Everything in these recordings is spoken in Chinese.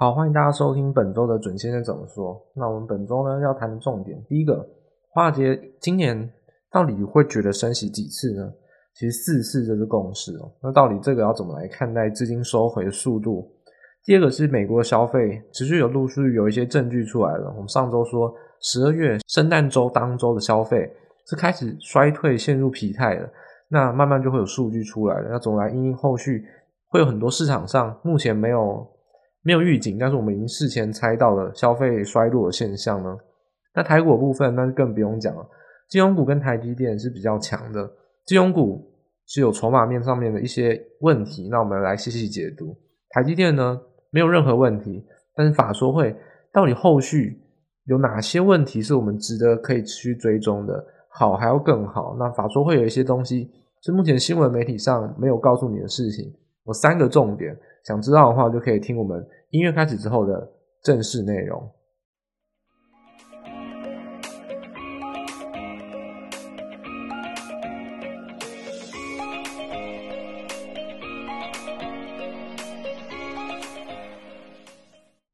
好，欢迎大家收听本周的准先生怎么说。那我们本周呢要谈的重点，第一个，华尔街今年到底会觉得升息几次呢？其实四次就是共识哦。那到底这个要怎么来看待资金收回的速度？第二个是美国的消费持续有陆续有一些证据出来了。我们上周说十二月圣诞周当周的消费是开始衰退，陷入疲态了。那慢慢就会有数据出来了。那总来因后续会有很多市场上目前没有。没有预警，但是我们已经事前猜到了消费衰落的现象呢。那台股的部分，那就更不用讲了。金融股跟台积电是比较强的，金融股是有筹码面上面的一些问题，那我们来细细解读。台积电呢，没有任何问题，但是法说会到底后续有哪些问题是我们值得可以持续追踪的？好还要更好？那法说会有一些东西是目前新闻媒体上没有告诉你的事情，有三个重点。想知道的话，就可以听我们音乐开始之后的正式内容。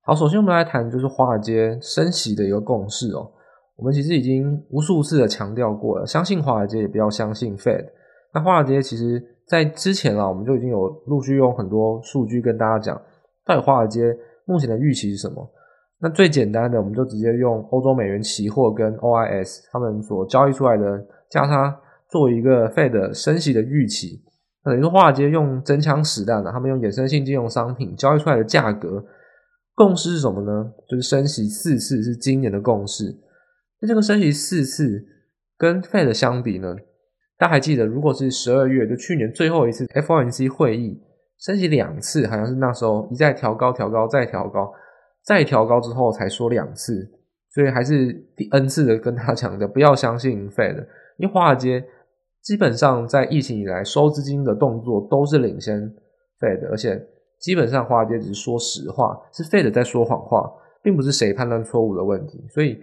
好，首先我们来谈就是华尔街升息的一个共识哦。我们其实已经无数次的强调过了，相信华尔街也不要相信 Fed。那华尔街其实。在之前啊，我们就已经有陆续用很多数据跟大家讲，到底华尔街目前的预期是什么？那最简单的，我们就直接用欧洲美元期货跟 OIS 他们所交易出来的价差作为一个 Fed 升息的预期。那等于说华尔街用真枪实弹的，他们用衍生性金融商品交易出来的价格共识是什么呢？就是升息四次是今年的共识。那这个升息四次跟 Fed 相比呢？大家还记得，如果是十二月，就去年最后一次 FOMC 会议升息两次，好像是那时候一再调高、调高、再调高、再调高之后才说两次，所以还是第 N 次的跟他讲的，不要相信 Fed，因为华尔街基本上在疫情以来收资金的动作都是领先 Fed，而且基本上华尔街只是说实话，是 Fed 在说谎话，并不是谁判断错误的问题。所以，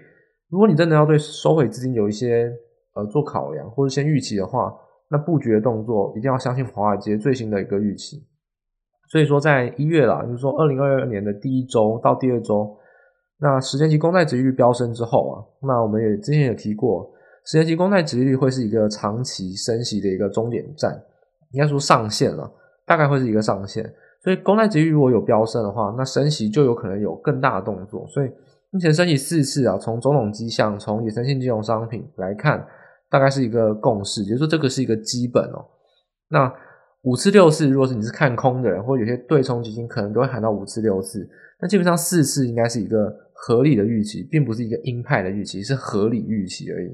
如果你真的要对收回资金有一些呃，做考量或者先预期的话，那布局的动作一定要相信华尔街最新的一个预期。所以说，在一月啦，就是说二零二二年的第一周到第二周，那十年期公债殖利率飙升之后啊，那我们也之前也提过，十年期公债殖利率会是一个长期升息的一个终点站，应该说上限了，大概会是一个上限。所以公债殖利率如果有飙升的话，那升息就有可能有更大的动作。所以目前升息四次啊，从种种迹象，从衍生性金融商品来看。大概是一个共识，也就是说这个是一个基本哦。那五次六次，如果是你是看空的人，或者有些对冲基金，可能都会喊到五次六次。那基本上四次应该是一个合理的预期，并不是一个鹰派的预期，是合理预期而已。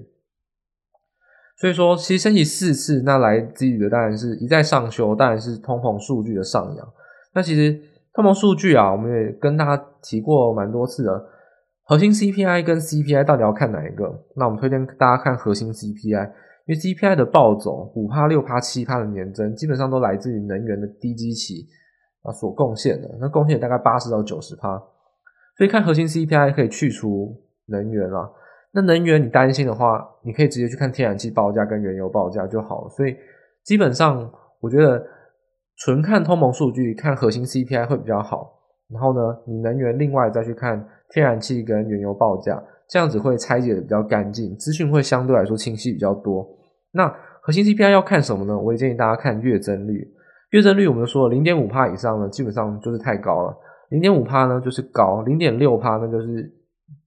所以说，其实升级四次，那来自于的当然是一再上修，当然是通膨数据的上扬。那其实通膨数据啊，我们也跟大家提过蛮多次了。核心 CPI 跟 CPI 到底要看哪一个？那我们推荐大家看核心 CPI，因为 CPI 的暴走五趴、六趴、七趴的年增，基本上都来自于能源的低基期啊所贡献的。那贡献大概八十到九十趴，所以看核心 CPI 可以去除能源啊。那能源你担心的话，你可以直接去看天然气报价跟原油报价就好了。所以基本上我觉得纯看通膨数据，看核心 CPI 会比较好。然后呢，你能源另外再去看天然气跟原油报价，这样子会拆解的比较干净，资讯会相对来说清晰比较多。那核心 CPI 要看什么呢？我也建议大家看月增率。月增率我们说零点五趴以上呢，基本上就是太高了；零点五趴呢就是高，零点六趴呢就是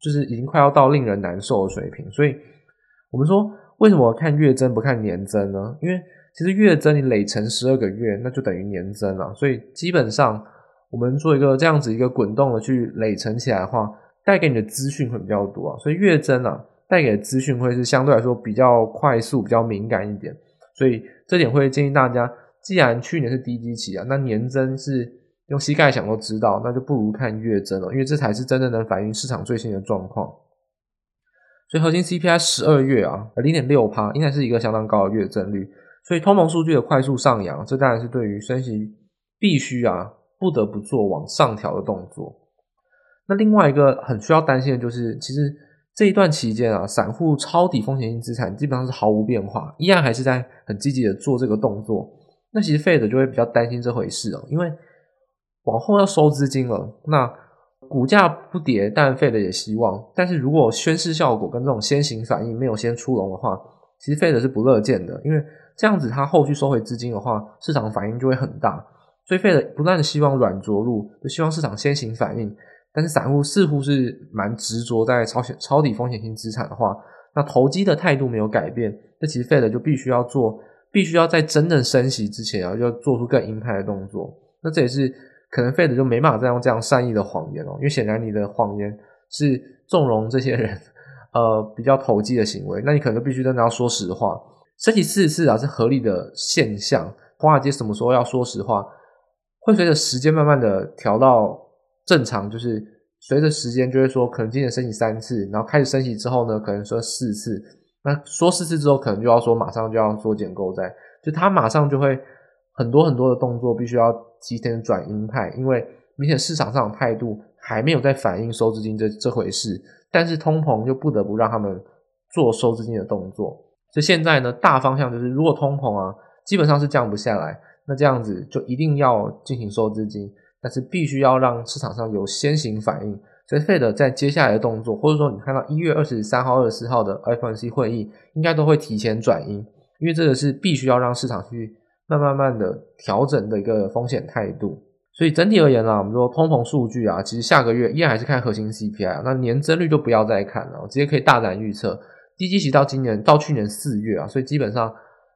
就是已经快要到令人难受的水平。所以我们说，为什么看月增不看年增呢？因为其实月增你累乘十二个月，那就等于年增了。所以基本上。我们做一个这样子一个滚动的去累乘起来的话，带给你的资讯会比较多啊，所以月增啊带给资讯会是相对来说比较快速、比较敏感一点，所以这点会建议大家，既然去年是低基期啊，那年增是用膝盖想都知道，那就不如看月增了，因为这才是真正能反映市场最新的状况。所以核心 CPI 十二月啊，零点六趴，应该是一个相当高的月增率，所以通膨数据的快速上扬，这当然是对于升息必须啊。不得不做往上调的动作。那另外一个很需要担心的就是，其实这一段期间啊，散户抄底风险性资产基本上是毫无变化，依然还是在很积极的做这个动作。那其实 Fed 就会比较担心这回事哦，因为往后要收资金了，那股价不跌，但 Fed 也希望。但是如果宣示效果跟这种先行反应没有先出笼的话，其实 Fed 是不乐见的，因为这样子它后续收回资金的话，市场反应就会很大。所以 Fed 不断的希望软着陆，就希望市场先行反应。但是散户似乎是蛮执着在抄抄底风险性资产的话，那投机的态度没有改变，那其实 Fed 就必须要做，必须要在真正升息之前啊，要做出更鹰派的动作。那这也是可能 Fed 就没办法再用这样善意的谎言哦，因为显然你的谎言是纵容这些人呃比较投机的行为，那你可能就必须真的要说实话。升息四次啊是合理的现象，华尔街什么时候要说实话，会随着时间慢慢的调到正常，就是随着时间就会说，可能今年升息三次，然后开始升息之后呢，可能说四次，那说四次之后，可能就要说马上就要缩减购债，就他马上就会很多很多的动作必须要提前转鹰派，因为明显市场上的态度还没有在反映收资金这这回事，但是通膨就不得不让他们做收资金的动作，所以现在呢，大方向就是如果通膨啊基本上是降不下来。那这样子就一定要进行收资金，但是必须要让市场上有先行反应。所以 Fed 在接下来的动作，或者说你看到一月二十三号、二十四号的 FOMC 会议，应该都会提前转阴，因为这个是必须要让市场去慢慢慢的调整的一个风险态度。所以整体而言啦，我们说通膨数据啊，其实下个月依然还是看核心 CPI 啊，那年增率就不要再看了，直接可以大胆预测，低基期到今年到去年四月啊，所以基本上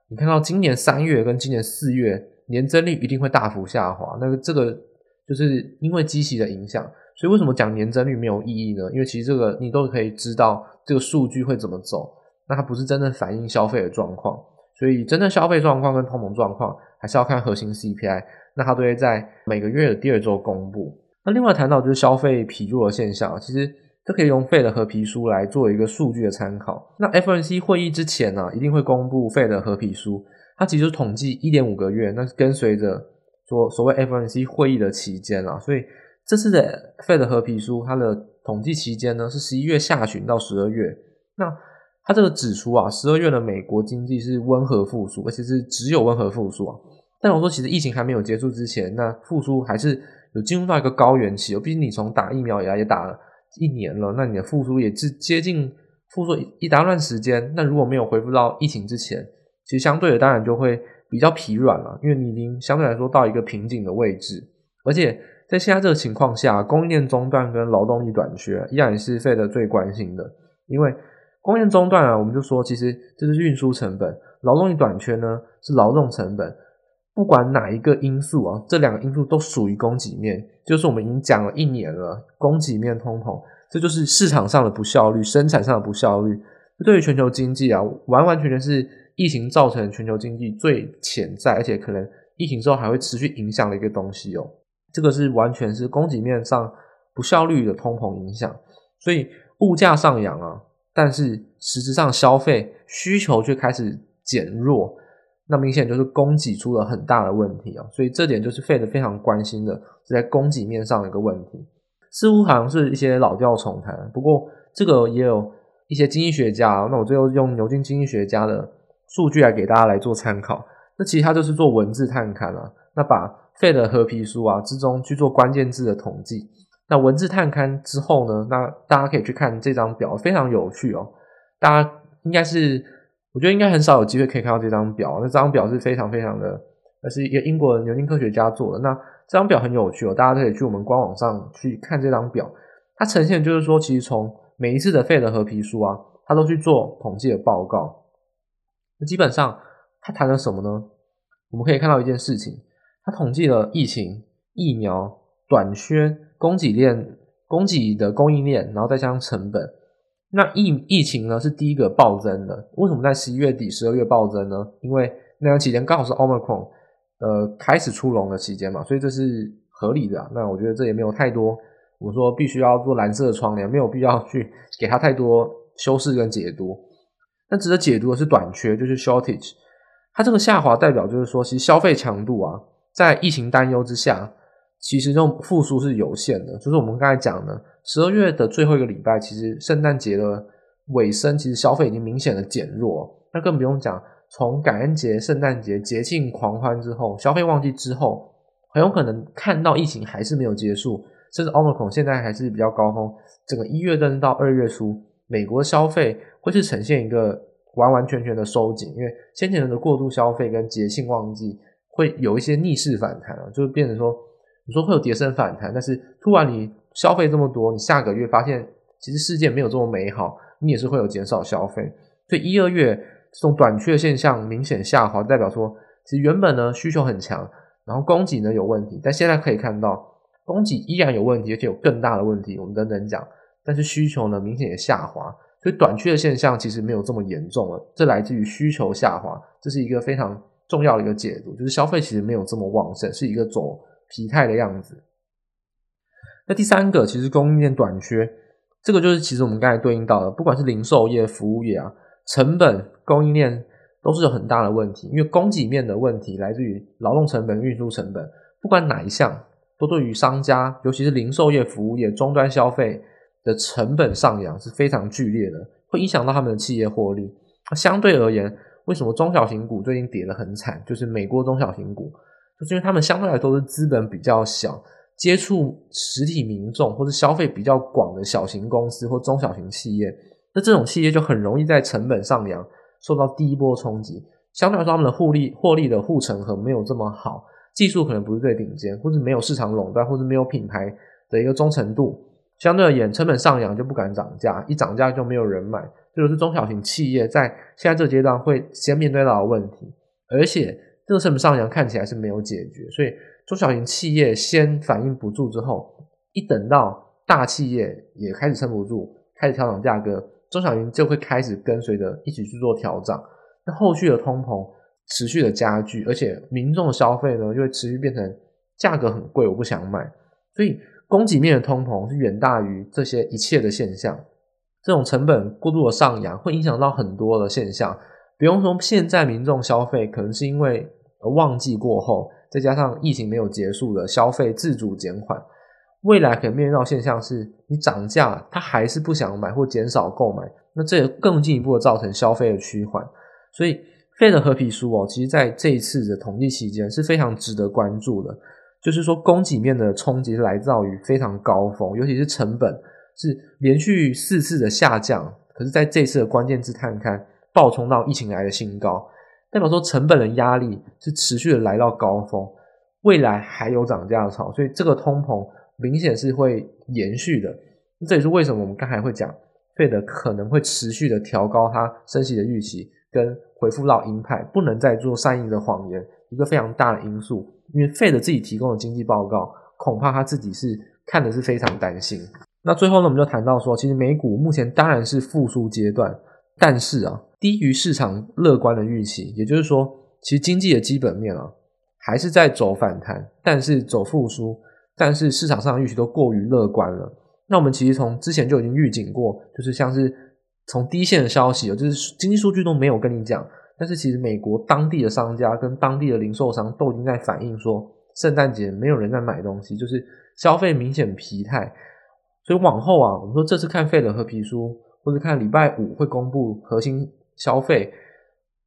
你看到今年三月跟今年四月。年增率一定会大幅下滑，那个这个就是因为基期的影响，所以为什么讲年增率没有意义呢？因为其实这个你都可以知道这个数据会怎么走，那它不是真正反映消费的状况，所以真正消费状况跟通膨状况还是要看核心 CPI，那它都会在每个月的第二周公布。那另外谈到就是消费疲弱的现象，其实这可以用 Fed 的合皮书来做一个数据的参考。那 FOMC 会议之前呢、一定会公布 Fed 的合皮书。它其实是统计一点五个月，那跟随着说所谓 FOMC 会议的期间啊，所以这次的 Fed 褐皮书它的统计期间呢是十一月下旬到十二月。那它这个指出啊，十二月的美国经济是温和复苏，而且是只有温和复苏啊。但我说其实疫情还没有结束之前，那复苏还是有进入到一个高原期哦。毕竟你从打疫苗以来也打了一年了，那你的复苏也是接近复苏一大段时间。那如果没有恢复到疫情之前，其实相对的，当然就会比较疲软了，因为你已经相对来说到一个瓶颈的位置，而且在现在这个情况下，供应链中断跟劳动力短缺依然是 Fed 最关心的。因为供应链中断啊，我们就说其实这是运输成本，劳动力短缺呢是劳动成本。不管哪一个因素啊，这两个因素都属于供给面，就是我们已经讲了一年了，供给面通膨，这就是市场上的不效率，生产上的不效率，对于全球经济啊，完完全全是。疫情造成全球经济最潜在，而且可能疫情之后还会持续影响的一个东西哦。这个是完全是供给面上不效率的通膨影响，所以物价上扬啊，但是实质上消费需求却开始减弱，那明显就是供给出了很大的问题啊。所以这点就是 Fed 非常关心的，是在供给面上的一个问题。似乎好像是一些老调重弹，不过这个也有一些经济学家，那我最后用牛津经济学家的。数据来给大家来做参考，那其实它就是做文字探勘啊，那把费的褐皮书啊之中去做关键字的统计，那文字探勘之后呢，那大家可以去看这张表，非常有趣哦。大家应该是，我觉得应该很少有机会可以看到这张表，那这张表是非常非常的，那是一个英国的牛津科学家做的。那这张表很有趣哦，大家可以去我们官网上去看这张表，它呈现就是说，其实从每一次的 Fed 的褐皮书啊，它都去做统计的报告。那基本上，他谈了什么呢？我们可以看到一件事情，他统计了疫情、疫苗短缺、供给链、供给的供应链，然后再加上成本。那疫疫情呢是第一个暴增的。为什么在十一月底、十二月暴增呢？因为那段期间刚好是 Omicron 呃开始出笼的期间嘛，所以这是合理的。那我觉得这也没有太多，我说必须要做蓝色的窗帘，没有必要去给他太多修饰跟解读。那值得解读的是短缺，就是 shortage。它这个下滑代表就是说，其实消费强度啊，在疫情担忧之下，其实这种复苏是有限的。就是我们刚才讲的，十二月的最后一个礼拜，其实圣诞节的尾声，其实消费已经明显的减弱。那更不用讲，从感恩节、圣诞节节庆狂欢之后，消费旺季之后，很有可能看到疫情还是没有结束，甚至 Omicron 现在还是比较高峰，整个一月甚至到二月初，美国消费会是呈现一个完完全全的收紧，因为先前的过度消费跟节庆旺季会有一些逆势反弹啊，就是变成说，你说会有跌升反弹，但是突然你消费这么多，你下个月发现其实世界没有这么美好，你也是会有减少消费，所以一二月这种短缺现象明显下滑，代表说其实原本呢需求很强，然后供给呢有问题，但现在可以看到供给依然有问题，而且有更大的问题，我们等等讲，但是需求呢明显也下滑。所以短缺的现象其实没有这么严重了，这来自于需求下滑，这是一个非常重要的一个解读，就是消费其实没有这么旺盛，是一个走疲态的样子。那第三个其实供应链短缺，这个就是其实我们刚才对应到的，不管是零售业、服务业啊，成本供应链都是有很大的问题，因为供给面的问题来自于劳动成本、运输成本，不管哪一项，都对于商家，尤其是零售业、服务业、终端消费。的成本上扬是非常剧烈的，会影响到他们的企业获利。相对而言，为什么中小型股最近跌得很惨？就是美国中小型股，就是因为他们相对来说是资本比较小，接触实体民众或者消费比较广的小型公司或中小型企业，那这种企业就很容易在成本上扬受到第一波冲击。相对来说，他们的获利获利的护城河没有这么好，技术可能不是最顶尖，或者没有市场垄断，或者没有品牌的一个忠诚度。相对而言，成本上扬就不敢涨价，一涨价就没有人买，这就是中小型企业在现在这个阶段会先面对到的问题。而且，这个成本上扬看起来是没有解决，所以中小型企业先反应不住之后，一等到大企业也开始撑不住，开始调涨价格，中小型就会开始跟随着一起去做调涨。那后续的通膨持续的加剧，而且民众消费呢，就会持续变成价格很贵，我不想买，所以。供给面的通膨是远大于这些一切的现象，这种成本过度的上扬会影响到很多的现象。比方说，现在民众消费可能是因为旺季过后，再加上疫情没有结束的消费自主减缓，未来可能面临到现象是，你涨价他还是不想买或减少购买，那这也更进一步的造成消费的趋缓。所以，Fed 的合皮书哦，其实在这一次的统计期间是非常值得关注的。就是说，供给面的冲击来自于非常高峰，尤其是成本是连续四次的下降，可是在这次的关键字探勘暴冲到疫情来的新高，代表说成本的压力是持续的来到高峰，未来还有涨价潮，所以这个通膨明显是会延续的。这也是为什么我们刚才会讲，Fed 可能会持续的调高它升息的预期，跟回复到鹰派，不能再做善意的谎言，一个非常大的因素。因为 Fed 自己提供的经济报告，恐怕他自己是看的是非常担心。那最后呢，我们就谈到说，其实美股目前当然是复苏阶段，但是啊，低于市场乐观的预期。也就是说，其实经济的基本面啊，还是在走反弹，但是走复苏，但是市场上的预期都过于乐观了。那我们其实从之前就已经预警过，就是像是从低线的消息，就是经济数据都没有跟你讲。但是其实美国当地的商家跟当地的零售商都已经在反映说，圣诞节没有人在买东西，就是消费明显疲态。所以往后啊，我们说这次看费德和皮书，或者看礼拜五会公布核心消费，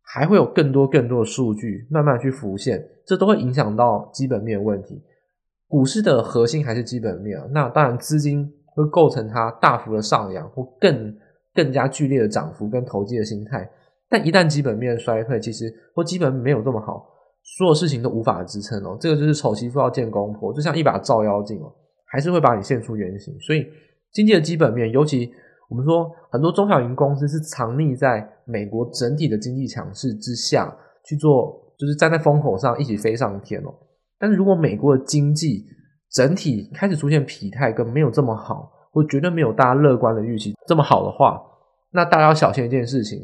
还会有更多更多的数据慢慢去浮现，这都会影响到基本面问题。股市的核心还是基本面啊，那当然资金会构成它大幅的上扬或更更加剧烈的涨幅跟投机的心态。但一旦基本面衰退，其实或基本没有这么好，所有事情都无法支撑哦。这个就是丑媳妇要见公婆，就像一把照妖镜哦，还是会把你现出原形。所以经济的基本面，尤其我们说很多中小型公司是藏匿在美国整体的经济强势之下去做，就是站在风口上一起飞上天哦。但是如果美国的经济整体开始出现疲态，跟没有这么好，或绝对没有大家乐观的预期这么好的话，那大家要小心一件事情。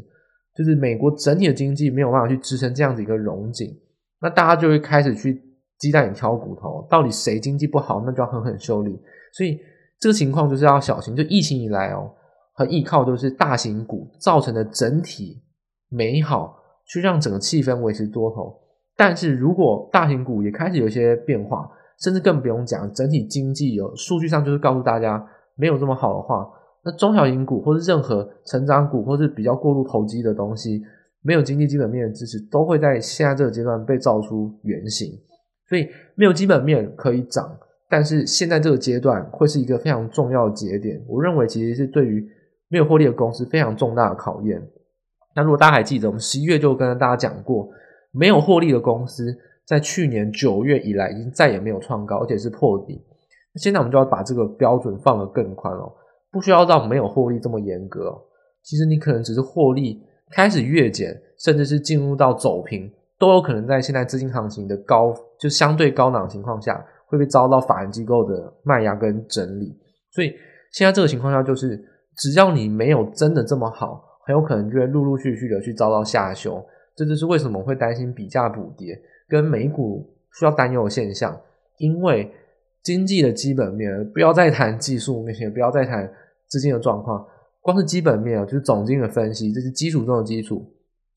就是美国整体的经济没有办法去支撑这样子一个荣景，那大家就会开始去鸡蛋里挑骨头，到底谁经济不好，那就要狠狠修理。所以这个情况就是要小心。就疫情以来哦，很依靠都是大型股造成的整体美好，去让整个气氛维持多头。但是如果大型股也开始有一些变化，甚至更不用讲，整体经济有数据上就是告诉大家没有这么好的话。那中小型股或是任何成长股，或是比较过度投机的东西，没有经济基本面的支持，都会在现在这个阶段被造出原形。所以没有基本面可以涨，但是现在这个阶段会是一个非常重要的节点，我认为其实是对于没有获利的公司非常重大的考验。那如果大家还记得，我们十一月就跟大家讲过，没有获利的公司在去年九月以来已经再也没有创高，而且是破底。现在我们就要把这个标准放得更宽哦，不需要到没有获利这么严格。其实你可能只是获利开始月减，甚至是进入到走平，都有可能在现在资金行情的高，就相对高档情况下，会被遭到法人机构的卖压跟整理。所以现在这个情况下，就是只要你没有真的这么好，很有可能就会陆陆续续的去遭到下修。这就是为什么会担心比价补跌跟美股需要担忧的现象，因为经济的基本面，不要再谈技术面，也不要再谈资金的状况。光是基本面啊，就是总经的分析，这是基础中的基础。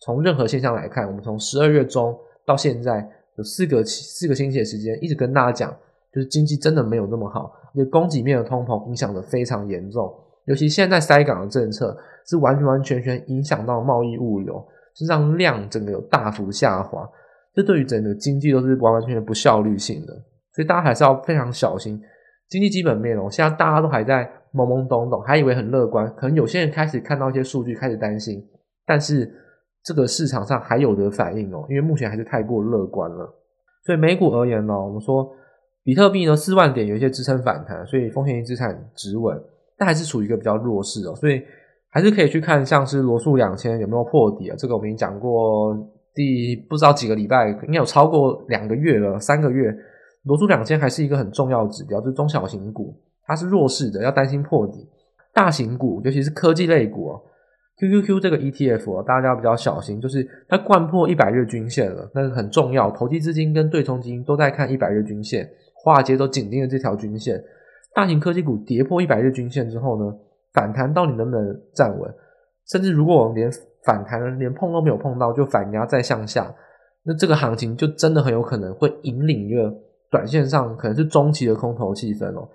从任何现象来看，我们从十二月中到现在有四个四个星期的时间，一直跟大家讲，就是经济真的没有那么好，因为供给面的通膨影响的非常严重。尤其现在塞港的政策是完完全全影响到贸易物流，是让量整个有大幅下滑，这对于整个经济都是完完全全不效率性的。所以大家还是要非常小心经济基本面哦。现在大家都还在。懵懵懂懂，还以为很乐观，可能有些人开始看到一些数据，开始担心。但是这个市场上还有的反应哦，因为目前还是太过乐观了。所以美股而言呢，我们说比特币呢四万点有一些支撑反弹，所以风险性资产止稳，但还是处于一个比较弱势哦。所以还是可以去看像是罗素两千有没有破底啊？这个我们已经讲过，第不知道几个礼拜，应该有超过两个月了，三个月。罗素两千还是一个很重要指标，就是中小型股。它是弱势的，要担心破底。大型股，尤其是科技类股哦，QQQ 这个 ETF，大家要比较小心，就是它掼破一百日均线了，那个很重要。投机资金跟对冲基金都在看一百日均线，华尔街都紧盯着这条均线。大型科技股跌破一百日均线之后呢，反弹到底能不能站稳？甚至如果我们连反弹连碰都没有碰到，就反压再向下，那这个行情就真的很有可能会引领一个短线上可能是中期的空头气氛哦。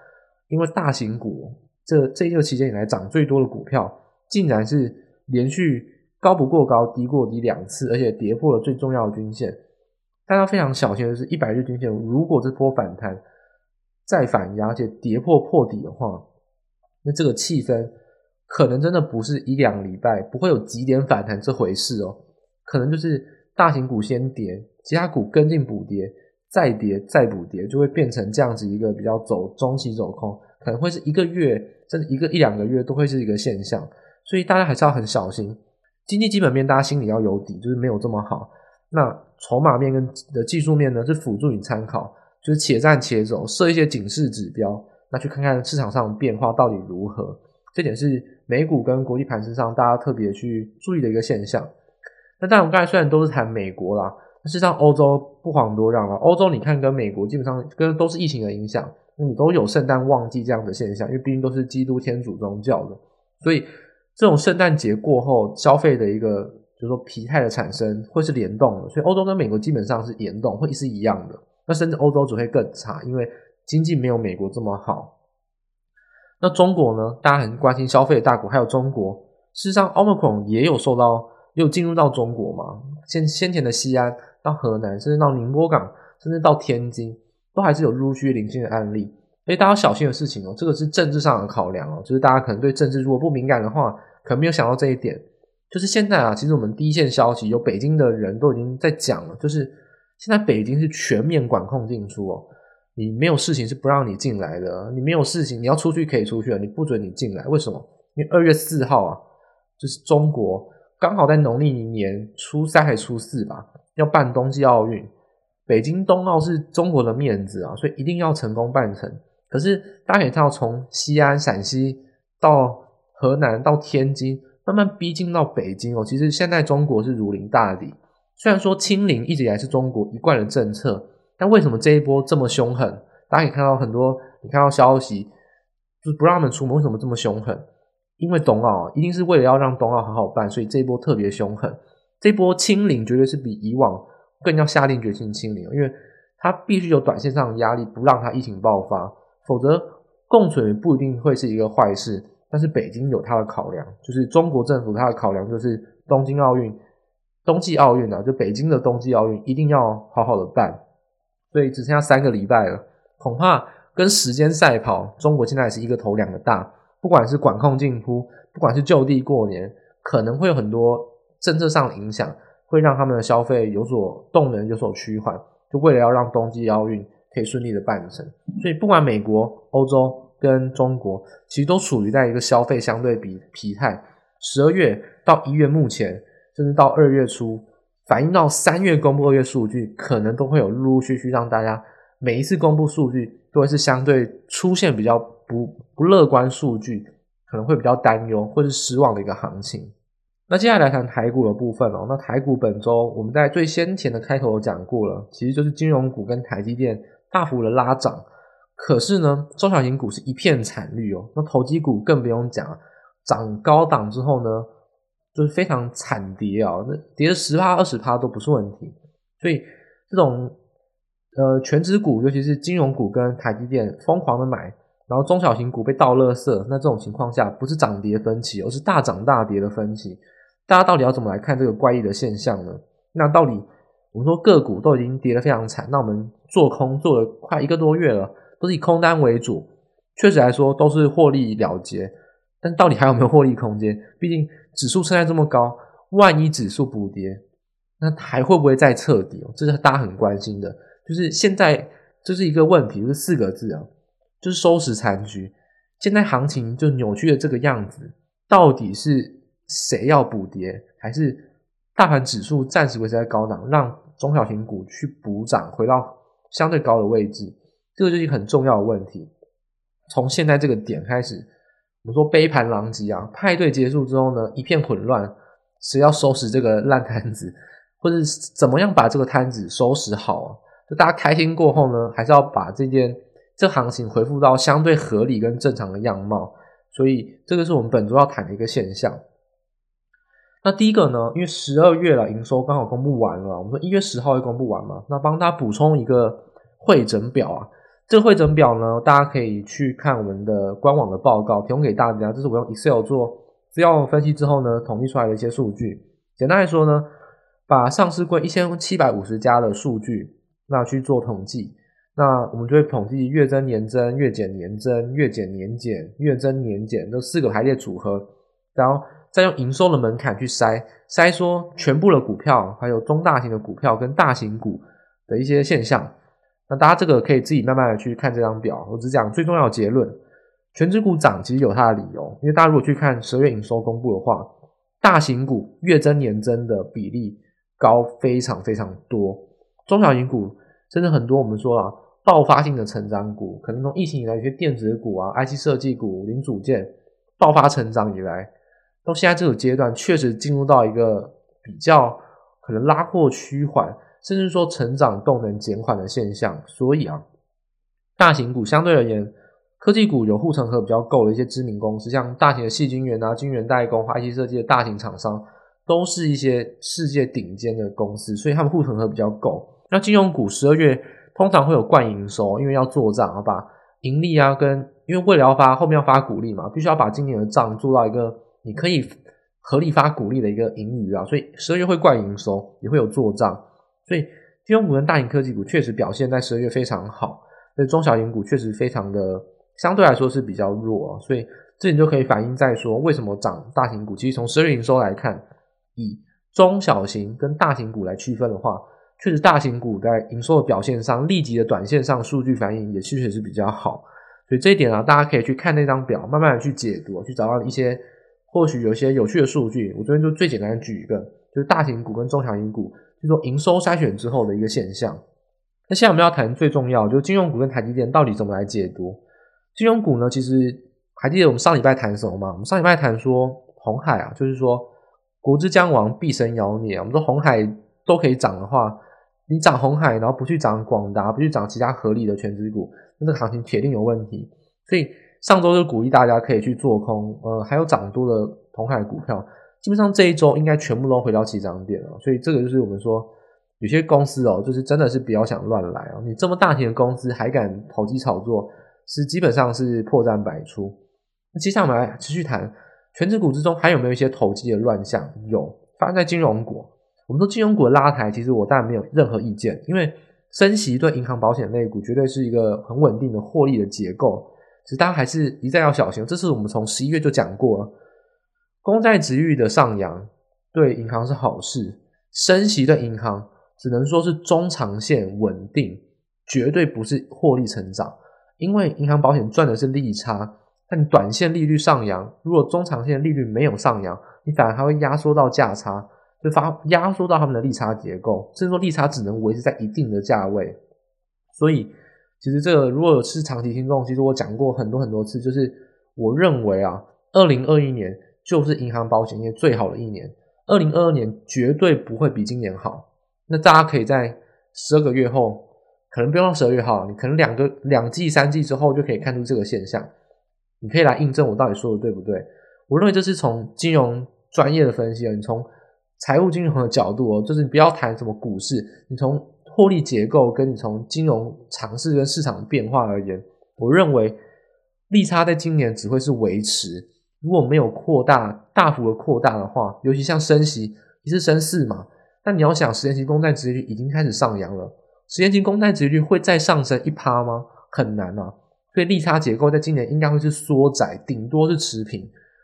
因为大型股这这一个期间以来涨最多的股票，竟然是连续高不过高，低过低两次，而且跌破了最重要的均线。大家非常小心的是，一百日均线如果这波反弹再反压，而且跌破破底的话，那这个气氛可能真的不是一两礼拜不会有几点反弹这回事哦，可能就是大型股先跌，其他股跟进补跌。再跌再补跌，就会变成这样子一个比较走中期走空，可能会是一个月甚至一个一两个月都会是一个现象，所以大家还是要很小心。经济基本面大家心里要有底，就是没有这么好。那筹码面跟的技术面呢，是辅助你参考，就是且战且走，设一些警示指标，那去看看市场上变化到底如何。这点是美股跟国际盘势上大家特别去注意的一个现象。那但，我们刚才虽然都是谈美国啦。事实上，欧洲不遑多让了。欧洲你看，跟美国基本上跟都是疫情的影响，你都有圣诞旺季这样的现象，因为毕竟都是基督天主宗教的，所以这种圣诞节过后消费的一个就是说疲态的产生会是联动的。所以欧洲跟美国基本上是联动，会是一样的。那甚至欧洲只会更差，因为经济没有美国这么好。那中国呢？大家很关心消费的大国，还有中国。事实上，Omicron 也有受到，也有进入到中国嘛？先先前的西安。到河南，甚至到宁波港，甚至到天津，都还是有陆续零星的案例。所以大家小心的事情哦，这个是政治上的考量哦，就是大家可能对政治如果不敏感的话，可能没有想到这一点。就是现在啊，其实我们第一线消息有北京的人都已经在讲了，就是现在北京是全面管控进出哦，你没有事情是不让你进来的，你没有事情你要出去可以出去了，你不准你进来。为什么？因为二月四号啊，就是中国刚好在农历年初三还初四吧。要办冬季奥运，北京冬奥是中国的面子啊，所以一定要成功办成。可是大家可以看到，从西安、陕西到河南到天津，慢慢逼近到北京哦。其实现在中国是如临大敌。虽然说清零一直以来是中国一贯的政策，但为什么这一波这么凶狠？大家可以看到很多，你看到消息就是不让他们出门，为什么这么凶狠？因为冬奥一定是为了要让冬奥好好办，所以这一波特别凶狠。这波清零绝对是比以往更要下定决心清零，因为它必须有短线上的压力，不让它疫情爆发，否则共存不一定会是一个坏事。但是北京有它的考量，就是中国政府它的考量就是东京奥运、冬季奥运啊，就北京的冬季奥运一定要好好的办，所以只剩下三个礼拜了，恐怕跟时间赛跑，中国现在是一个头两个大，不管是管控进出，不管是就地过年，可能会有很多政策上的影响，会让他们的消费有所动能，有所趋缓，就为了要让冬季奥运可以顺利的办成。所以不管美国、欧洲跟中国，其实都处于在一个消费相对比疲态。十二月到一月目前，甚至到二月初，反映到三月公布二月数据，可能都会有陆陆续续让大家每一次公布数据都会是相对出现比较不不乐观数据，可能会比较担忧或是失望的一个行情。那接下来谈台股的部分哦。那台股本周我们在最先前的开头有讲过了，其实就是金融股跟台积电大幅的拉涨，可是呢，中小型股是一片惨绿哦。那投机股更不用讲。涨高档之后呢，就是非常惨跌啊，那跌了十趴二十趴都不是问题。所以这种呃全值股，尤其是金融股跟台积电疯狂的买，然后中小型股被倒垃圾，那这种情况下不是涨跌分歧，而是大涨大跌的分歧。大家到底要怎么来看这个怪异的现象呢？那到底我们说个股都已经跌得非常惨，那我们做空做了快一个多月了，都是以空单为主，确实来说都是获利了结。但到底还有没有获利空间？毕竟指数现在这么高，万一指数补跌，那还会不会再彻底？这是大家很关心的。就是现在这是一个问题，就是四个字啊，就是收拾残局。现在行情就扭曲的这个样子，到底是谁要补跌，还是大盘指数暂时维持在高档，让中小型股去补涨，回到相对高的位置？这个就是很重要的问题。从现在这个点开始。我们说杯盘狼藉啊！派对结束之后呢，一片混乱，谁要收拾这个烂摊子，或者怎么样把这个摊子收拾好啊？就大家开心过后呢，还是要把这件这行情恢复到相对合理跟正常的样貌。所以这个是我们本周要谈的一个现象。那第一个呢，因为十二月了，营收刚好公布完了，我们说一月十号会公布完嘛，那帮大家补充一个汇整表啊。这个汇整表呢，大家可以去看我们的官网的报告，提供给大家。这是我用 Excel 做资料分析之后呢，统计出来的一些数据。简单来说呢，把上市柜一千七百五十家的数据，那去做统计，那我们就会统计月增、年增、月减、年增、月减、年减、月增、年减这四个排列组合，然后再用营收的门槛去筛筛，说全部的股票，还有中大型的股票跟大型股的一些现象。那大家这个可以自己慢慢的去看这张表，我只讲最重要的结论。权值股涨其实有它的理由，因为大家如果去看十月营收公布的话，大型股月增年增的比例高非常非常多，中小型股甚至很多我们说啊爆发性的成长股，可能从疫情以来有些电子股啊、IC 设计股、零组件爆发成长以来，到现在这个阶段确实进入到一个比较可能拉货趋缓。甚至说成长动能减缓的现象，所以啊，大型股相对而言，科技股有护城河比较够的一些知名公司，像大型的矽晶圆啊、晶圆代工、IC 设计的大型厂商，都是一些世界顶尖的公司，所以他们护城河比较够。那金融股十二月通常会有冠营收，因为要做账，要把盈利啊跟因为为了要发后面要发股利嘛，必须要把今年的账做到一个你可以合理发股利的一个盈余啊，所以十二月会灌营收，也会有做账。所以金融股跟大型科技股确实表现在十二月非常好，所以中小型股确实非常的相对来说是比较弱，啊所以这里就可以反映在说为什么涨大型股。其实从十二月营收来看，以中小型跟大型股来区分的话，确实大型股在营收的表现上，立即的短线上数据反应也确实是比较好。所以这一点啊，大家可以去看那张表，慢慢的去解读，去找到一些或许有些有趣的数据。我这边就最简单的举一个，就是大型股跟中小型股。就说营收筛选之后的一个现象。那现在我们要谈最重要，就是金融股跟台积电到底怎么来解读？金融股呢，其实还记得我们上礼拜谈什么吗？我们上礼拜谈说红海啊，就是说国之将亡，必生妖孽。我们说红海都可以涨的话，你涨红海，然后不去涨广达，不去涨其他合理的权值股，那这个行情铁定有问题。所以上周就鼓励大家可以去做空，呃，还有涨多的同海股票。基本上这一周应该全部都回到起涨点了，所以这个就是我们说有些公司哦，就是真的是不要想乱来哦。你这么大型的公司还敢投机炒作，是基本上是破绽百出。那接下来我们来继续谈权值股之中还有没有一些投机的乱象？有，发生在金融股。我们说金融股的拉抬，其实我当然没有任何意见，因为升息对银行保险类股绝对是一个很稳定的获利的结构。其实大家还是一再要小心，这是我们从十一月就讲过，公债殖率的上扬对银行是好事，升息对银行只能说是中长线稳定，绝对不是获利成长。因为银行保险赚的是利差，但你短线利率上扬，如果中长线利率没有上扬，你反而还会压缩到价差，就发压缩到他们的利差结构，甚至说利差只能维持在一定的价位，所以。其实这个如果是长期听众，其实我讲过很多很多次，就是我认为啊，二零二一年就是银行保险业最好的一年，二零二二年绝对不会比今年好。那大家可以在十二个月后，可能不用到十二月号，你可能两个两季、三季之后就可以看出这个现象。你可以来印证我到底说的对不对？我认为这是从金融专业的分析啊，你从财务金融的角度哦，就是你不要谈什么股市，你从。获利结构跟你从金融尝试跟市场变化而言，我认为利差在今年只会是维持，如果没有扩大大幅的扩大的话，尤其像升息一次升四嘛，但你要想十年期公债殖利率已经开始上扬了，十年期公债殖利率会再上升一趴吗？很难啊，所以利差结构在今年应该会是缩窄，顶多是持平，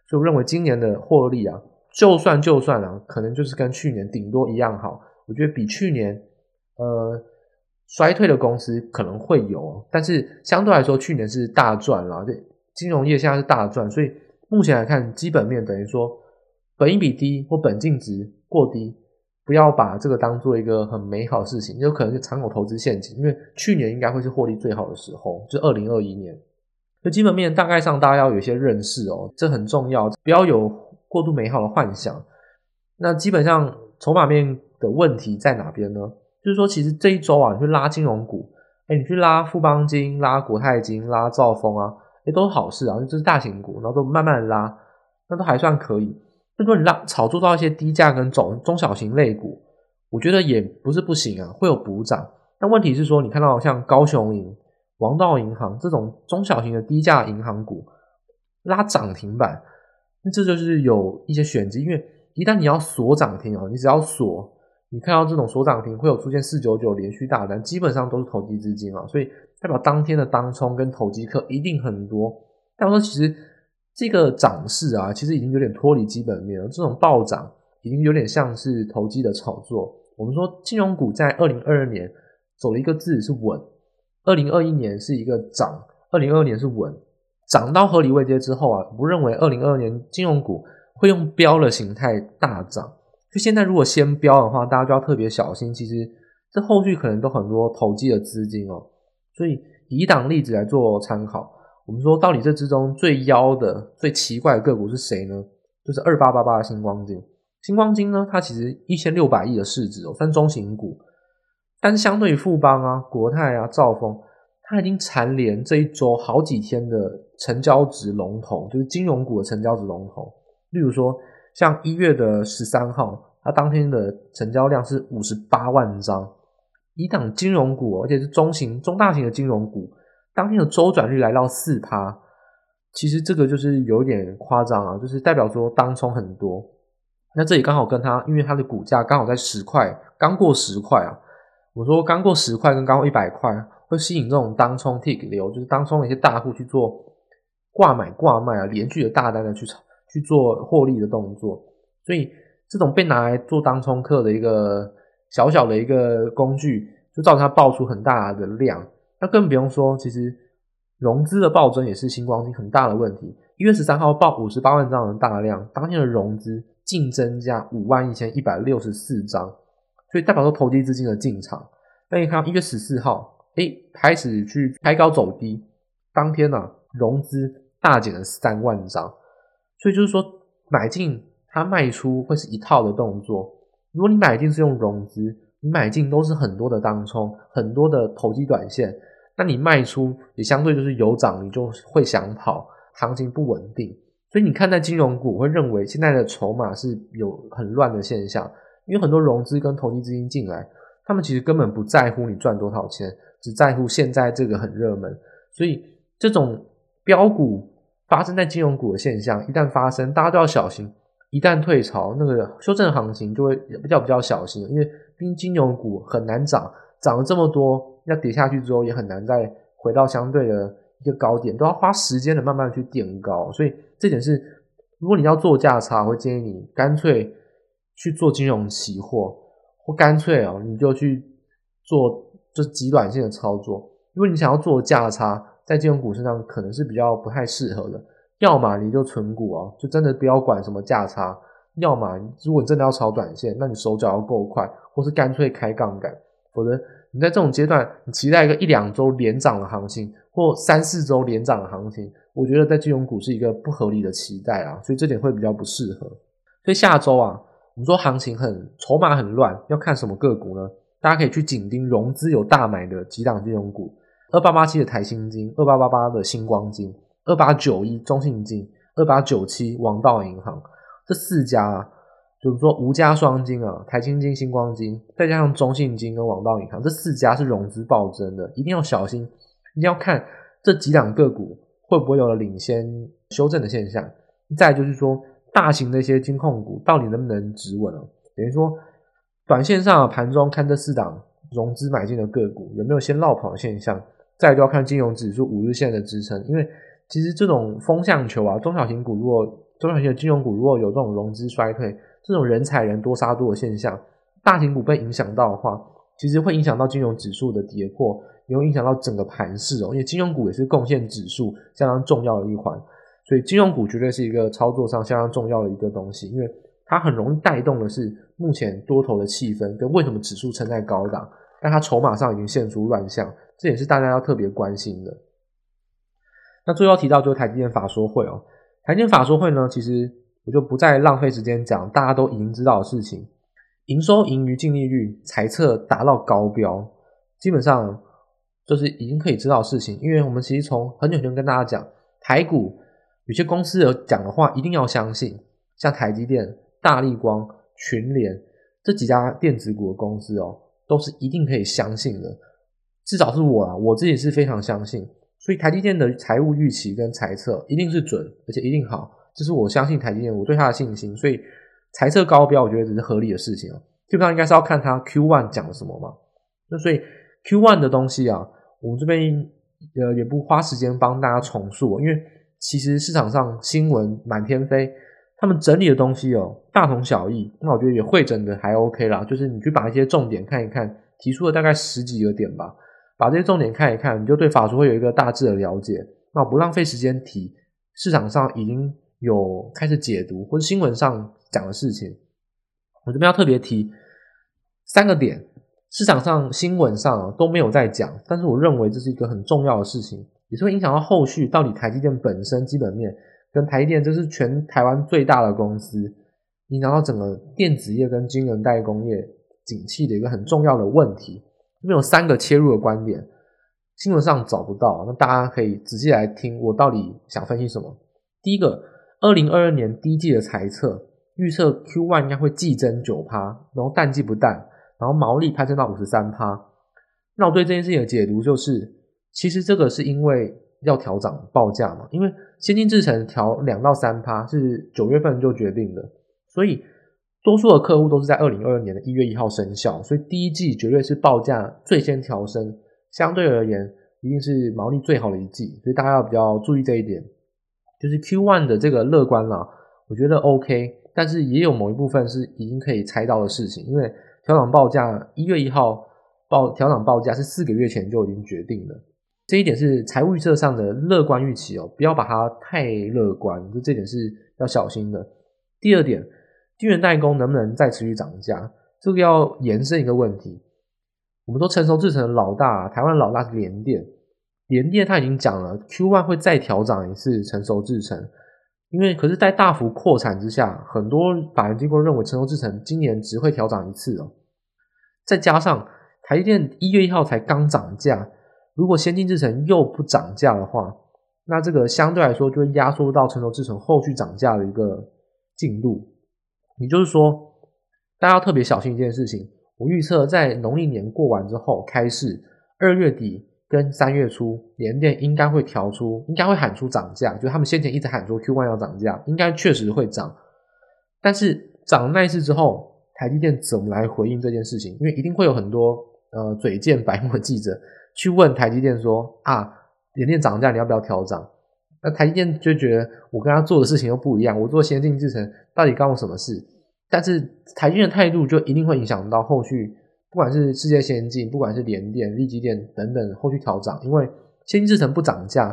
所以我认为今年的获利啊，就算就算啊，可能就是跟去年顶多一样好，我觉得比去年。呃，衰退的公司可能会有，但是相对来说，去年是大赚啦。就金融业现在是大赚，所以目前来看，基本面等于说，本益比低或本净值过低，不要把这个当做一个很美好的事情，有可能是常有投资陷阱。因为去年应该会是获利最好的时候，就二零二一年。就基本面大概上，大家要有一些认识哦，这很重要，不要有过度美好的幻想。那基本上筹码面的问题在哪边呢？就是说，其实这一周啊，你去拉金融股，哎，你去拉富邦金、拉国泰金、拉兆丰啊，哎，都是好事啊，这是大型股，然后都慢慢拉，那都还算可以。那如果你拉炒作到一些低价跟中中小型类股，我觉得也不是不行啊，会有补涨。但问题是说，你看到像高雄银、王道银行这种中小型的低价银行股拉涨停板，那这就是有一些玄机，因为一旦你要锁涨停哦，你只要锁。你看到这种锁涨停会有出现四九九连续大单，基本上都是投机资金啊，所以代表当天的当冲跟投机客一定很多。但说其实这个涨势啊，其实已经有点脱离基本面了。这种暴涨已经有点像是投机的炒作。我们说金融股在二零二二年走了一个字是稳，二零二一年是一个涨，二零二二年是稳，涨到合理位阶之后啊，不认为二零二二年金融股会用飙的形态大涨。就现在，如果先标的话，大家就要特别小心。其实这后续可能都很多投机的资金哦，所以以档例子来做参考。我们说到底这之中最妖的、最奇怪的个股是谁呢？就是二八八八的新光金。新光金呢，它其实一千六百亿的市值哦，算中型股，但是相对于富邦啊、国泰啊、兆丰，它已经蝉联这一周好几天的成交值龙头，就是金融股的成交值龙头。例如说。像一月的十三号，它当天的成交量是五十八万张，一档金融股，而且是中型、中大型的金融股，当天的周转率来到四趴，其实这个就是有点夸张啊，就是代表说当冲很多。那这里刚好跟它，因为它的股价刚好在十块，刚过十块啊。我说刚过十块跟刚过一百块，会吸引这种当冲 tick 流，就是当冲的一些大户去做挂买挂卖啊，连续的大单的去炒。去做获利的动作，所以这种被拿来做当冲客的一个小小的一个工具，就造成它爆出很大的量。那更不用说，其实融资的暴增也是新光金很大的问题。一月十三号爆五十八万张的大量，当天的融资净增加五万一千一百六十四张，所以代表说投机资金的进场。那你看一月十四号，哎，开始去开高走低，当天呢、啊、融资大减了三万张。所以就是说，买进它卖出会是一套的动作。如果你买进是用融资，你买进都是很多的当冲，很多的投机短线，那你卖出也相对就是有涨，你就会想跑，行情不稳定。所以你看待金融股，会认为现在的筹码是有很乱的现象，因为很多融资跟投机资金进来，他们其实根本不在乎你赚多少钱，只在乎现在这个很热门。所以这种标股。发生在金融股的现象，一旦发生，大家都要小心。一旦退潮，那个修正行情就会比较比较小心，因为毕竟金融股很难涨，涨了这么多，要跌下去之后也很难再回到相对的一个高点，都要花时间的慢慢去垫高。所以这点是，如果你要做价差，我会建议你干脆去做金融期货，或干脆哦，你就去做就极短线的操作。如果你想要做价差，在金融股身上可能是比较不太适合的。要么你就存股啊，就真的不要管什么价差；要么如果你真的要炒短线，那你手脚要够快，或是干脆开杠杆。否则你在这种阶段，你期待一个一两周连涨的行情，或三四周连涨的行情，我觉得在金融股是一个不合理的期待啊，所以这点会比较不适合。所以下周啊，我们说行情很筹码很乱，要看什么个股呢？大家可以去紧盯融资有大买的几档金融股：二八八七的台新金，二八八八的新光金。二八九一中信金，二八九七王道银行，这四家啊，就是说吴家双金啊，台新金、新光金，再加上中信金跟王道银行，这四家是融资暴增的，一定要小心，一定要看这几档个股会不会有了领先修正的现象。再就是说，大型的一些金控股到底能不能止稳了？等于说，短线上盘中看这四档融资买进的个股有没有先落跑的现象，再就要看金融指数五日线的支撑，因为。其实这种风向球啊，中小型股如果中小型的金融股如果有这种融资衰退，这种人踩人多杀多的现象，大型股被影响到的话，其实会影响到金融指数的跌破，也会影响到整个盘势哦。因为金融股也是贡献指数相当重要的一环，所以金融股绝对是一个操作上相当重要的一个东西，因为它很容易带动的是目前多头的气氛跟为什么指数撑在高档，但它筹码上已经现出乱象，这也是大家要特别关心的。那最后提到就是台积电法说会哦，台积电法说会呢，其实我就不再浪费时间讲，大家都已经知道的事情，营收、盈余、净利率财测达到高标，基本上就是已经可以知道事情。因为我们其实从很久以前跟大家讲，台股有些公司有讲的话一定要相信，像台积电、大立光、群联这几家电子股的公司哦，都是一定可以相信的，至少是我啊，我自己是非常相信。所以台积电的财务预期跟财测一定是准，而且一定好，这是我相信台积电，我对它的信心。所以财测高标，我觉得只是合理的事情啊。基本上应该是要看它 Q1 讲了什么嘛。那所以 Q1 的东西啊，我们这边呃也不花时间帮大家重述，因为其实市场上新闻满天飞，他们整理的东西哦大同小异。那我觉得也汇整的还 OK 啦，就是你去把一些重点看一看，提出了大概十几个点吧。把这些重点看一看，你就对法说会有一个大致的了解。那不浪费时间提市场上已经有开始解读或者新闻上讲的事情，我这边要特别提三个点，市场上新闻上都没有在讲，但是我认为这是一个很重要的事情，也是会影响到后续到底台积电本身基本面跟台积电这是全台湾最大的公司，影响到整个电子业跟晶圆代工业景气的一个很重要的问题。这边有三个切入的观点，新闻上找不到，那大家可以仔细来听我到底想分析什么。第一个，二零二二年第一季的财测预测 Q1 应该会季增九趴，然后淡季不淡，然后毛利攀升到五十三趴。那我对这件事情的解读就是，其实这个是因为要调涨报价嘛，因为先进制程调两到三趴是九月份就决定的，所以。多数的客户都是在二零二二年的一月一号生效，所以第一季绝对是报价最先调升，相对而言一定是毛利最好的一季，所以大家要比较注意这一点。就是 Q one 的这个乐观啦，我觉得 OK，但是也有某一部分是已经可以猜到的事情，因为调涨报价一月一号报调涨报价是四个月前就已经决定了，这一点是财务预测上的乐观预期哦，不要把它太乐观，就这点是要小心的。第二点。晶圆代工能不能再持续涨价？这个要延伸一个问题。我们说成熟制程的老大，台湾老大是联电，联电他已经讲了，Q1 会再调涨一次成熟制程。因为可是，在大幅扩产之下，很多法人机构认为成熟制程今年只会调涨一次哦。再加上台积电一月一号才刚涨价，如果先进制程又不涨价的话，那这个相对来说就会压缩到成熟制程后续涨价的一个进度。也就是说，大家要特别小心一件事情。我预测在农历年过完之后开市，二月底跟三月初，联电应该会调出，应该会喊出涨价。就他们先前一直喊说 Q one 要涨价，应该确实会涨。但是涨了那一次之后，台积电怎么来回应这件事情？因为一定会有很多呃嘴贱白目的记者去问台积电说啊，联电涨价你要不要调涨？那台积电就觉得我跟他做的事情又不一样，我做先进制程到底干我什么事？但是台积电的态度就一定会影响到后续，不管是世界先进，不管是联电、力积电等等后续调涨，因为先进制程不涨价，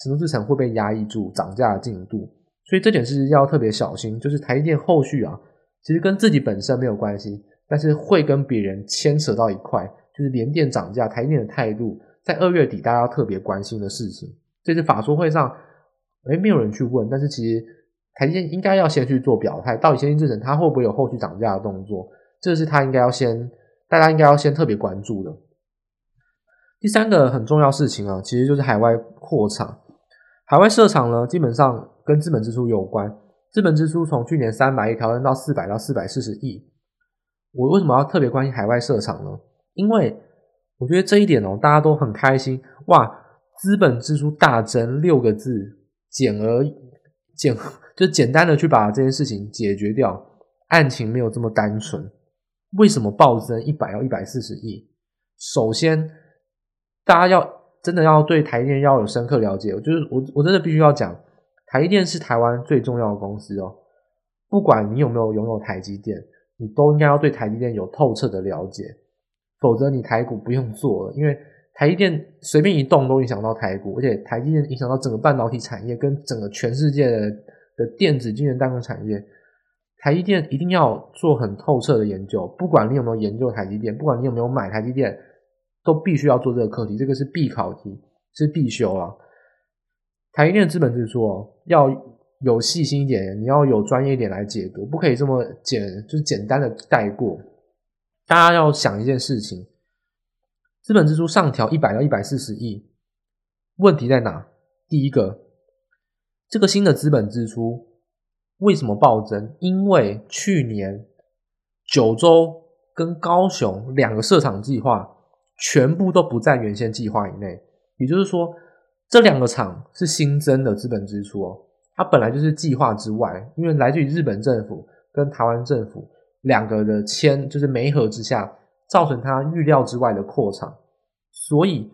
成熟制程会被压抑住涨价的进度，所以这点是要特别小心。就是台积电后续啊，其实跟自己本身没有关系，但是会跟别人牵扯到一块，就是联电涨价，台电的态度，在二月底大家要特别关心的事情。这次法说会上，哎，没有人去问，但是其实台电应该要先去做表态，到底先进制程它会不会有后续涨价的动作？这是他应该要先，大家应该要先特别关注的。第三个很重要事情啊，其实就是海外扩厂。海外设厂呢，基本上跟资本支出有关。资本支出从去年三百亿调整到四百到四百四十亿。我为什么要特别关心海外设厂呢？因为我觉得这一点哦，大家都很开心哇。资本支出大增六个字，简而简就简单的去把这件事情解决掉。案情没有这么单纯。为什么暴增一百要一百四十亿？首先，大家要真的要对台积电要有深刻了解。就是我我真的必须要讲，台积电是台湾最重要的公司哦。不管你有没有拥有台积电，你都应该要对台积电有透彻的了解，否则你台股不用做了，因为。台积电随便一动都影响到台股，而且台积电影响到整个半导体产业跟整个全世界的的电子晶圆代工产业。台积电一定要做很透彻的研究，不管你有没有研究台积电，不管你有没有买台积电，都必须要做这个课题，这个是必考题，是必修啊。台积电的资本支出要有细心一点，你要有专业一点来解读，不可以这么简，就是简单的带过。大家要想一件事情。资本支出上调一百到一百四十亿，问题在哪？第一个，这个新的资本支出为什么暴增？因为去年九州跟高雄两个设厂计划全部都不在原先计划以内，也就是说，这两个厂是新增的资本支出哦，它本来就是计划之外，因为来自于日本政府跟台湾政府两个的签，就是媒合之下。造成他预料之外的扩厂，所以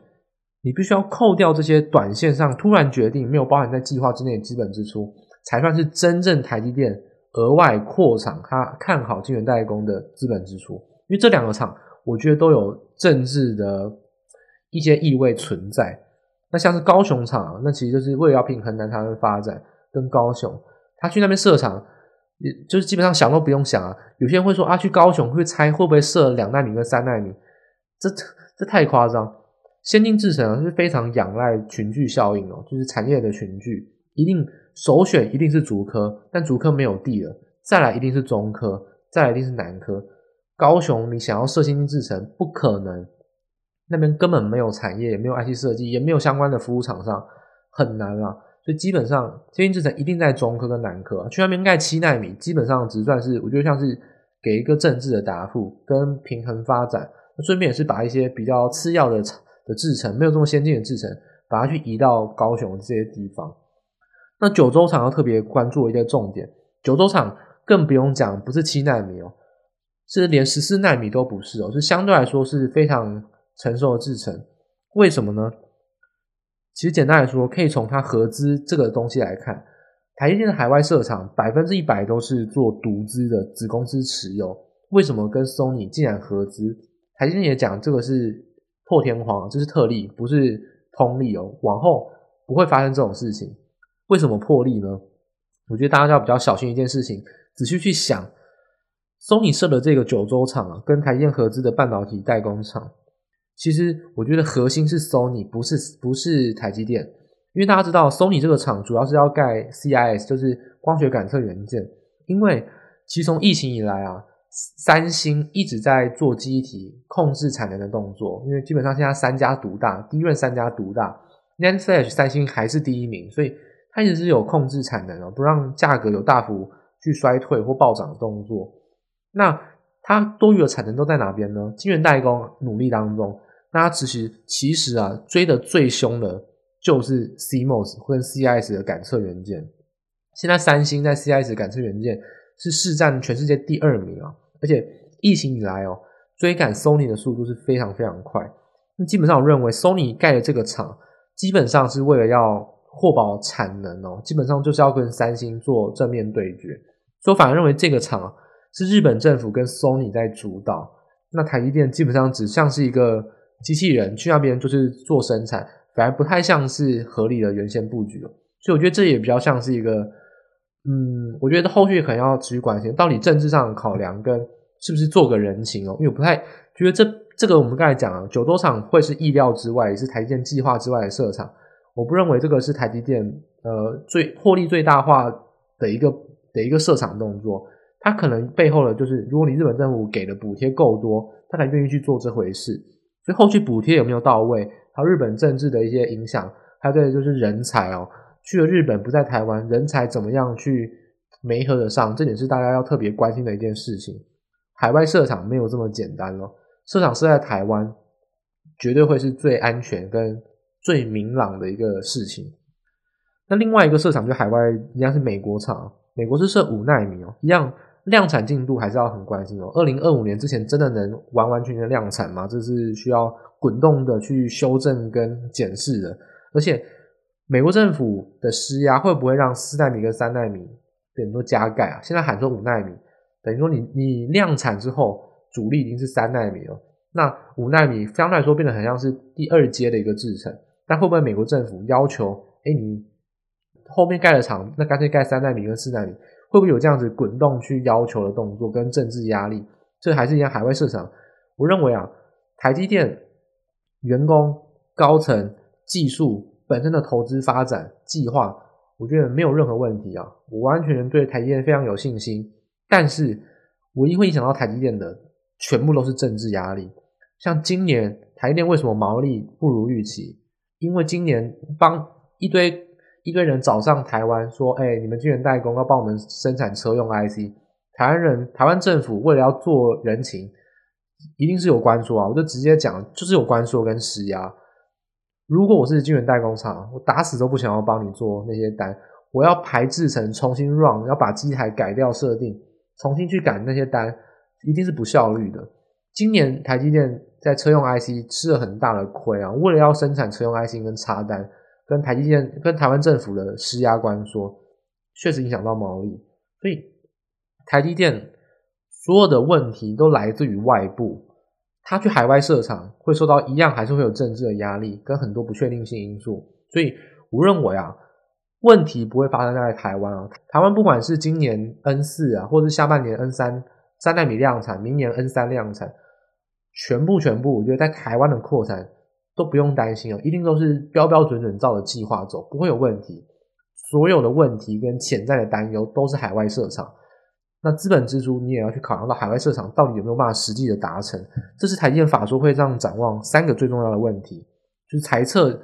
你必须要扣掉这些短线上突然决定没有包含在计划之内的资本支出，才算是真正台积电额外扩厂，他看好晶圆代工的资本支出。因为这两个厂，我觉得都有政治的一些意味存在。那像是高雄厂，那其实就是为了要平衡南台湾发展跟高雄，他去那边设厂。就是基本上想都不用想啊！有些人会说啊，去高雄会猜会不会设两纳米跟三纳米，这这太夸张。先进制程是非常仰赖群聚效应哦，就是产业的群聚，一定首选一定是竹科，但竹科没有地了，再来一定是中科，再来一定是南科。高雄你想要设先进制程不可能，那边根本没有产业，也没有 IC 设计，也没有相关的服务厂商，很难啊。所以基本上，先进制程一定在中科跟南科。去那边盖七纳米，基本上只算是我觉得像是给一个政治的答复，跟平衡发展。顺便也是把一些比较次要的的制程，没有这么先进的制程，把它去移到高雄这些地方。那九州厂要特别关注一个重点，九州厂更不用讲，不是七纳米哦，是连十四纳米都不是哦，是相对来说是非常成熟的制程。为什么呢？其实简单来说，可以从它合资这个东西来看，台积电的海外设厂百分之一百都是做独资的子公司持有。为什么跟 Sony 竟然合资？台积电也讲这个是破天荒，这是特例，不是通例哦。往后不会发生这种事情。为什么破例呢？我觉得大家要比较小心一件事情，仔细去想，Sony 设的这个九州厂啊，跟台积电合资的半导体代工厂。其实我觉得核心是 Sony，不是不是台积电，因为大家知道 Sony 这个厂主要是要盖 CIS，就是光学感测元件。因为其实从疫情以来啊，三星一直在做记忆体控制产能的动作，因为基本上现在三家独大，第一任三家独大，NAND Flash 三星还是第一名，所以它一直是有控制产能哦，不让价格有大幅去衰退或暴涨的动作。那它多余的产能都在哪边呢？晶圆代工努力当中。那其实其实啊，追得最凶的就是 CMOS 或者 CIS 的感测元件。现在三星在 CIS 感测元件是市占全世界第二名啊，而且疫情以来哦，追赶 Sony 的速度是非常非常快。那基本上我认为 Sony 盖的这个厂，基本上是为了要确保产能哦，基本上就是要跟三星做正面对决。所以我反而认为这个厂是日本政府跟 Sony 在主导，那台积电基本上只像是一个机器人去那边就是做生产，反而不太像是合理的原先布局了。所以我觉得这也比较像是一个，嗯，我觉得后续可能要持续关心，到底政治上的考量跟是不是做个人情哦，因为我不太觉得这这个我们刚才讲啊，九州厂会是意料之外，也是台积电计划之外的设厂，我不认为这个是台积电呃最获利最大化的一个的一个设厂动作，它可能背后的就是如果你日本政府给的补贴够多，他才愿意去做这回事，所以后续补贴有没有到位，还有日本政治的一些影响，还有这就是人才哦。去了日本不在台湾，人才怎么样去媒合得上？这点是大家要特别关心的一件事情。海外设厂没有这么简单咯，设厂设在台湾，绝对会是最安全跟最明朗的一个事情。那另外一个设厂就海外一样是美国厂，美国是设五奈米哦，一样量产进度还是要很关心哦。二零二五年之前真的能完完全全量产吗？这是需要滚动的去修正跟检视的，而且。美国政府的施压会不会让四纳米跟三纳米变多加盖啊？现在喊说五纳米，等于说你你量产之后主力已经是三纳米了，那五纳米相对来说变得很像是第二阶的一个制程。但会不会美国政府要求，哎，你后面盖的厂，那干脆盖三纳米跟四纳米，会不会有这样子滚动去要求的动作跟政治压力？这还是一样海外市场。我认为啊，台积电员工、高层、技术。本身的投资发展计划，我觉得没有任何问题啊，我完全对台积电非常有信心。但是，唯一会影响到台积电的，全部都是政治压力。像今年台积电为什么毛利不如预期？因为今年帮一堆一个人找上台湾，说：“哎，你们晶圆代工要帮我们生产车用 IC。”台湾人、台湾政府为了要做人情，一定是有关说啊，我就直接讲，就是有关说跟施压。如果我是晶圆代工厂，我打死都不想要帮你做那些单，我要排制程重新 run，要把机台改掉设定，重新去赶那些单，一定是不效率的。今年台积电在车用 IC 吃了很大的亏啊，为了要生产车用 IC 跟插单，跟台积电跟台湾政府的施压关说，确实影响到毛利，所以台积电所有的问题都来自于外部。他去海外设厂会受到一样，还是会有政治的压力跟很多不确定性因素，所以我认为啊，问题不会发生在台湾啊。台湾不管是今年 N 四啊，或者是下半年 N 三三奈米量产，明年 N 三量产，全部全部，我觉得在台湾的扩产都不用担心哦，一定都是标标准准照着计划走，不会有问题。所有的问题跟潜在的担忧都是海外设厂。那资本支出，你也要去考量到海外设厂到底有没有办法实际的达成，这是台积电法说会上展望三个最重要的问题，就是财测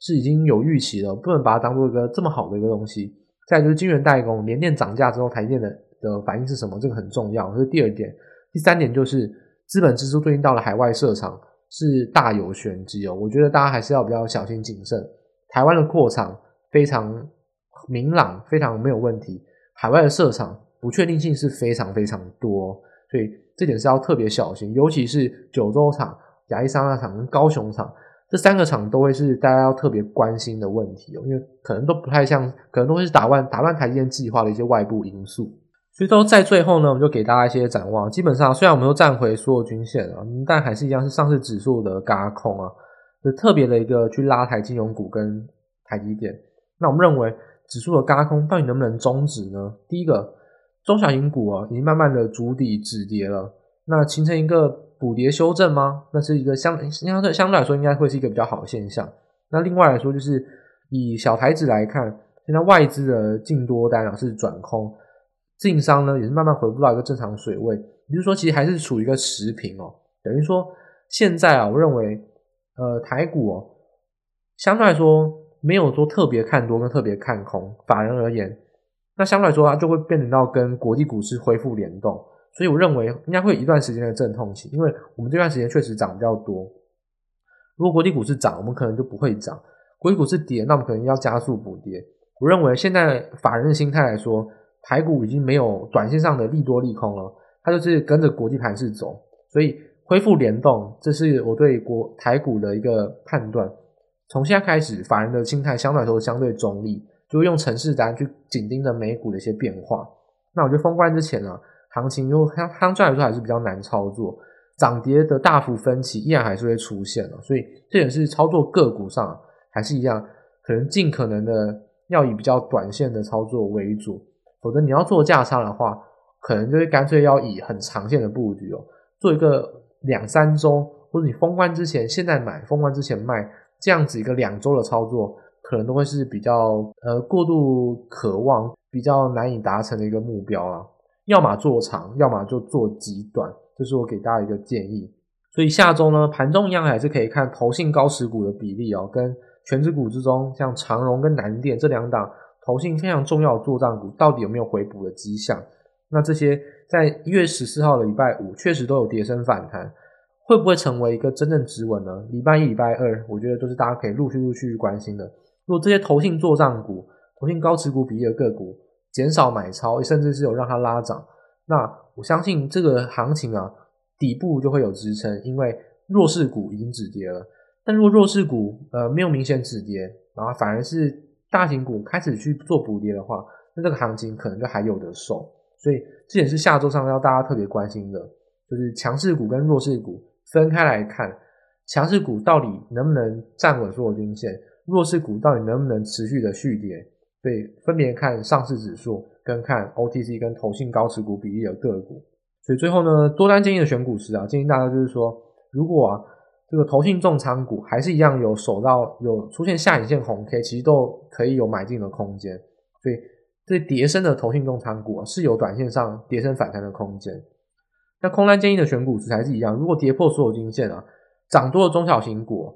是已经有预期了，不能把它当做一个这么好的一个东西。再就是晶圆代工，连电涨价之后，台积电的的反应是什么？这个很重要，这是第二点。第三点就是资本支出最近到了海外设厂是大有玄机哦，我觉得大家还是要比较小心谨慎。台湾的扩厂非常明朗，非常没有问题，海外的设厂。不确定性是非常非常多，所以这点是要特别小心，尤其是九州厂、亚利桑那厂跟高雄厂这三个厂都会是大家要特别关心的问题哦，因为可能都不太像，可能都会是打乱打乱台积电计划的一些外部因素。所以说在最后呢，我们就给大家一些展望。基本上，虽然我们都站回所有均线了，但还是一样是上市指数的轧空啊，就特别的一个去拉抬金融股跟台积电。那我们认为指数的轧空到底能不能终止呢？第一个。中小型股啊，已经慢慢的筑底止跌了，那形成一个补跌修正吗？那是一个相相对相对来说，应该会是一个比较好的现象。那另外来说，就是以小台指来看，现在外资的净多单啊是转空，自营商呢也是慢慢回复到一个正常水位，也就是说，其实还是处于一个持平哦。等于说，现在啊，我认为呃台股哦，相对来说没有说特别看多跟特别看空，法人而言。那相对来说，它就会变成到跟国际股市恢复联动，所以我认为应该会有一段时间的阵痛期，因为我们这段时间确实涨比较多。如果国际股市涨，我们可能就不会涨；国际股市跌，那我们可能要加速补跌。我认为现在法人的心态来说，台股已经没有短线上的利多利空了，它就是跟着国际盘势走，所以恢复联动，这是我对国台股的一个判断。从现在开始，法人的心态相对来说相对中立，就用程式单去紧盯着美股的一些变化。那我觉得封关之前呢，行情又相相对来说还是比较难操作，涨跌的大幅分歧依然还是会出现的。所以这也是操作个股上还是一样，可能尽可能的要以比较短线的操作为主，否则你要做价差的话，可能就会干脆要以很长线的布局哦，做一个。两三周，或者你封关之前现在买，封关之前卖，这样子一个两周的操作，可能都会是比较呃过度渴望、比较难以达成的一个目标啊。要么做长，要么就做极短，这是我给大家一个建议。所以下周呢，盘中一样还是可以看投信高持股的比例哦，跟全值股之中，像长荣跟南电这两档投信非常重要的作战股，到底有没有回补的迹象？那这些。在一月十四号的礼拜五，确实都有跌升反弹，会不会成为一个真正止稳呢？礼拜一、礼拜二，我觉得都是大家可以陆续陆续关心的。如果这些投信作帐股、投信高持股比例的个股减少买超，甚至是有让它拉涨，那我相信这个行情啊，底部就会有支撑，因为弱势股已经止跌了。但如果弱势股呃没有明显止跌，然后反而是大型股开始去做补跌的话，那这个行情可能就还有的受。所以这也是下周上要大家特别关心的，就是强势股跟弱势股分开来看，强势股到底能不能站稳所有均线，弱势股到底能不能持续的续跌。所以分别看上市指数跟看 OTC 跟投信高持股比例的个股。所以最后呢，多单建议的选股时啊，建议大家就是说，如果啊这个投信重仓股还是一样有守到有出现下影线红 K，其实都可以有买进的空间。所以。这跌升的投信重仓股啊，是有短线上跌升反弹的空间。那空单建议的选股还是一样，如果跌破所有均线啊，涨多的中小型股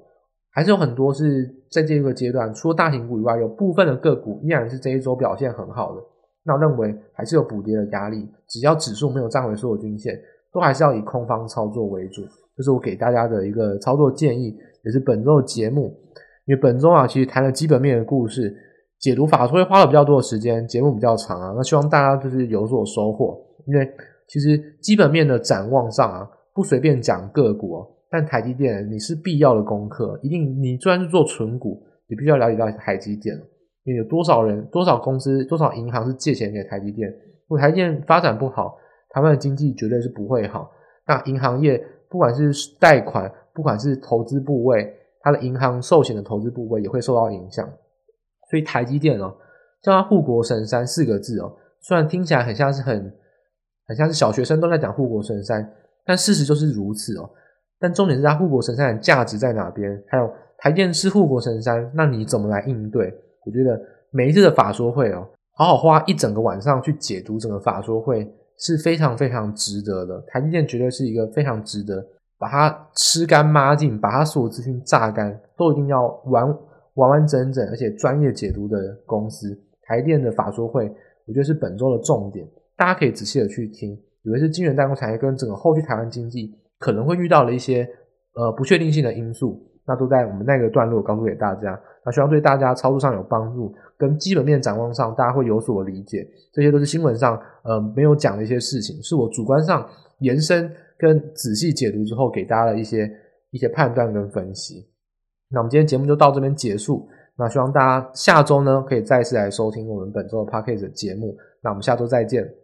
还是有很多是在这个阶段，除了大型股以外，有部分的个股依然是这一周表现很好的。那我认为还是有补跌的压力，只要指数没有站回所有均线，都还是要以空方操作为主。就是我给大家的一个操作建议，也是本周的节目。因为本周啊，其实谈了基本面的故事。解读法说会花了比较多的时间，节目比较长啊，那希望大家就是有所收获。因为其实基本面的展望上啊，不随便讲个股，但台积电你是必要的功课，一定你虽然是做纯股，你必须要了解到台积电，因为有多少人、多少公司、多少银行是借钱给台积电。如果台积电发展不好，台湾的经济绝对是不会好。那银行业不管是贷款，不管是投资部位，它的银行寿险的投资部位也会受到影响。所以台积电哦，叫它护国神山四个字哦，虽然听起来很像是很很像是小学生都在讲护国神山，但事实就是如此哦。但重点是它护国神山的价值在哪边？还有台电是护国神山，那你怎么来应对？我觉得每一次的法说会哦，好好花一整个晚上去解读整个法说会是非常非常值得的。台积电绝对是一个非常值得把它吃干抹净，把它所有资讯榨干，都一定要完。完完整整而且专业解读的公司，台电的法说会，我觉得是本周的重点，大家可以仔细的去听，以为是晶圆代工产业跟整个后续台湾经济可能会遇到的一些呃不确定性的因素，那都在我们那个段落告诉给大家，那希望对大家操作上有帮助，跟基本面展望上大家会有所理解，这些都是新闻上呃没有讲的一些事情，是我主观上延伸跟仔细解读之后给大家的一些一些判断跟分析。那我们今天节目就到这边结束。那希望大家下周呢可以再次来收听我们本周的 Podcast 节目。那我们下周再见。